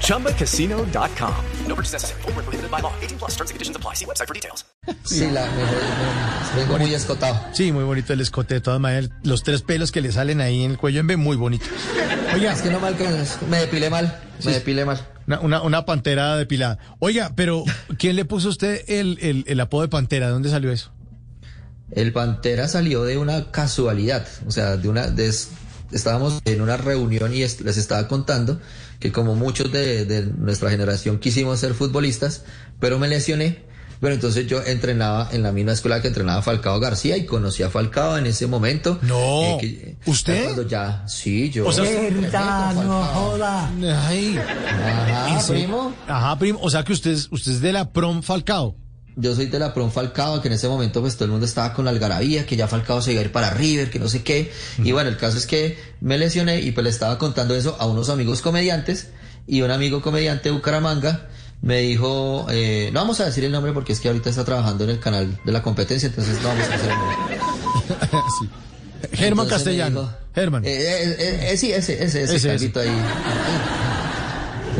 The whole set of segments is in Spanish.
ChumbaCasino.com. No purchase necessary. Full prohibited by law. 18 plus terms and conditions apply. See website for details. Sí, la mejor. Vengo muy escotado. Sí, muy bonito el escote de todas maneras. Los tres pelos que le salen ahí en el cuello en B, muy bonitos. Oiga. Es que no mal que me depilé mal. Me depilé mal. Una, una, una, pantera depilada. Oiga, pero ¿quién le puso a usted el, el, el apodo de pantera? ¿De dónde salió eso? El pantera salió de una casualidad. O sea, de una. De, estábamos en una reunión y les estaba contando que como muchos de, de, nuestra generación quisimos ser futbolistas, pero me lesioné. Bueno, entonces yo entrenaba en la misma escuela que entrenaba Falcao García y conocí a Falcao en ese momento. No. Eh, que, ¿Usted? Cuando ya, sí, yo. O sea, ¿verdad? No joda. Ay. Ajá, primo. Ajá, primo. O sea que usted, usted es de la prom Falcao. Yo soy de la Prom Falcao, que en ese momento pues todo el mundo estaba con la algarabía, que ya Falcao se iba a ir para River, que no sé qué. Y bueno, el caso es que me lesioné y pues le estaba contando eso a unos amigos comediantes y un amigo comediante de Bucaramanga me dijo, eh, no vamos a decir el nombre porque es que ahorita está trabajando en el canal de la competencia, entonces no vamos a decir el nombre. sí. Germán Castellano. Germán. Eh, eh, eh, sí, ese, ese, ese, ese, ese. ahí.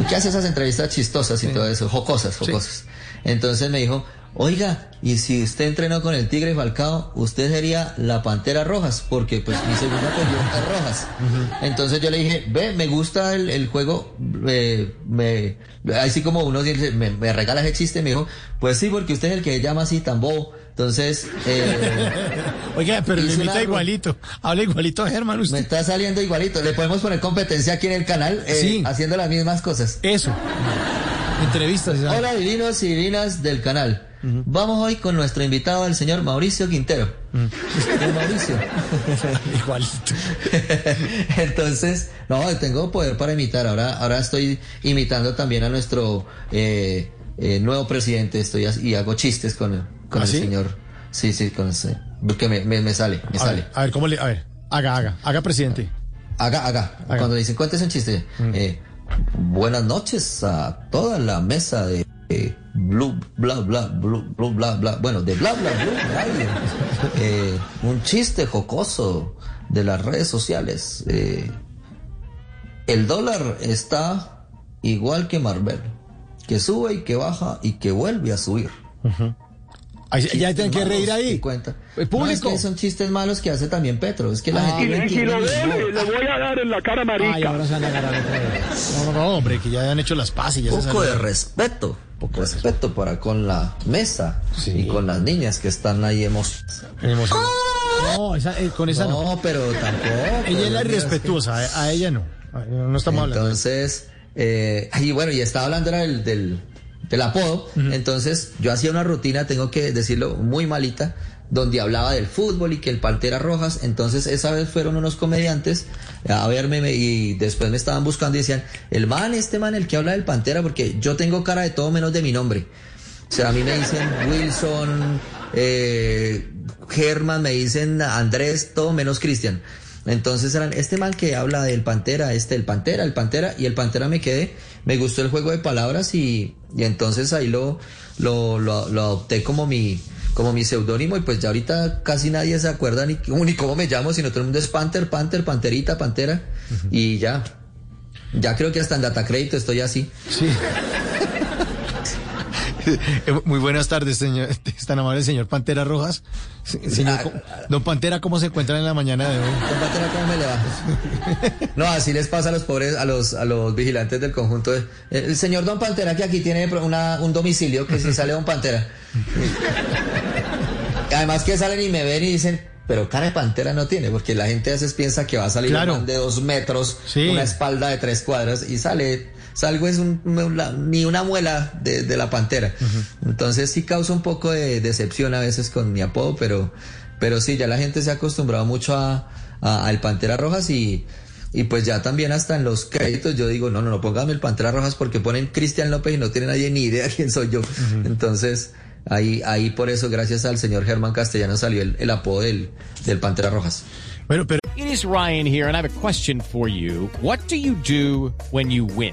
¿Qué hace esas entrevistas chistosas y sí. todo eso? Jocosas, jocosas. Sí. Entonces me dijo, oiga, y si usted entrenó con el Tigre Falcao, usted sería la Pantera Rojas, porque pues mi segunda apellido es Rojas. Uh -huh. Entonces yo le dije, ve, me gusta el, el juego, eh, me, así como uno dice, me, me regala ese chiste, me dijo, pues sí, porque usted es el que llama así tan bobo. Entonces, eh, oiga, pero le imita igualito, habla igualito a Germán. Usted. Me está saliendo igualito. Le podemos poner competencia aquí en el canal, eh, sí. haciendo las mismas cosas. Eso. Entrevistas. ¿sabes? Hola, divinos y divinas del canal. Uh -huh. Vamos hoy con nuestro invitado, el señor Mauricio Quintero. Uh -huh. Mauricio. Igualito. Entonces, no, tengo poder para imitar. Ahora, ahora estoy imitando también a nuestro eh, eh, nuevo presidente. Estoy y hago chistes con, con ¿Ah, el sí? señor. Sí, sí, con ese. Porque me, me, me sale, me a sale. Ver, a ver, ¿cómo le.? A ver, haga, haga, haga, presidente. Haga, haga. haga. Cuando dicen, cuéntese un chiste. Mm. Eh, buenas noches a toda la mesa de eh, Blue, bla, bla, blue, blue, bla, bla. Bueno, de bla, bla, blue, radio. Eh, un chiste jocoso de las redes sociales. Eh, el dólar está igual que Marvel, que sube y que baja y que vuelve a subir. Uh -huh. Ahí, ya tienen que reír ahí. Cuenta. El público. No, es que son chistes malos que hace también Petro. Es que la ah, gente. Y, si lo debe, le voy a dar en la cara marica. Ay, ahora se van a agarrar otra vez. No, no, no, hombre, que ya han hecho las pases. Ya Poco de respeto. Poco de respeto para con la mesa sí. y con las niñas que están ahí emocionadas. No, esa, eh, con esa no. No, pero tampoco. Ella es la irrespetuosa, que... a, ella no. No estamos hablando. Entonces, eh, y bueno, y estaba hablando era del, del del apodo. Uh -huh. Entonces yo hacía una rutina, tengo que decirlo, muy malita, donde hablaba del fútbol y que el Pantera Rojas. Entonces esa vez fueron unos comediantes a verme y después me estaban buscando y decían, el man, este man, el que habla del Pantera, porque yo tengo cara de todo menos de mi nombre. O sea, a mí me dicen Wilson, eh, Germán, me dicen Andrés, todo menos Cristian. Entonces eran este man que habla del Pantera, este, el Pantera, el Pantera, y el Pantera me quedé, me gustó el juego de palabras y, y entonces ahí lo, lo, lo, lo adopté como mi, como mi seudónimo y pues ya ahorita casi nadie se acuerda ni, ni cómo me llamo, sino todo el mundo es Panther, Panther, Panterita, Pantera, uh -huh. y ya. Ya creo que hasta en data crédito estoy así. Sí. Muy buenas tardes, señor. Tan amable señor Pantera Rojas. Señor, ah, don Pantera, ¿cómo se encuentra en la mañana de hoy? Don Pantera, ¿cómo me le va? No, así les pasa a los pobres, a los, a los vigilantes del conjunto. El señor Don Pantera, que aquí tiene una, un domicilio, que si sale Don Pantera. Además que salen y me ven y dicen, pero cara de pantera no tiene, porque la gente a veces piensa que va a salir claro. un de dos metros, sí. una espalda de tres cuadras, y sale, salgo es un, una, ni una muela de, de la pantera. Uh -huh. Entonces sí causa un poco de decepción a veces con mi apodo, pero, pero sí, ya la gente se ha acostumbrado mucho a, a, al Pantera Rojas y, y pues ya también hasta en los créditos yo digo, no, no, no, póngame el Pantera Rojas porque ponen Cristian López y no tiene nadie ni idea quién soy yo. Uh -huh. Entonces Ahí, ahí por eso, gracias al señor Germán Castellano, salió el, el apodo del, del Pantera Rojas. Bueno, pero It is Ryan here, and I have a question for you. What do you do when you win?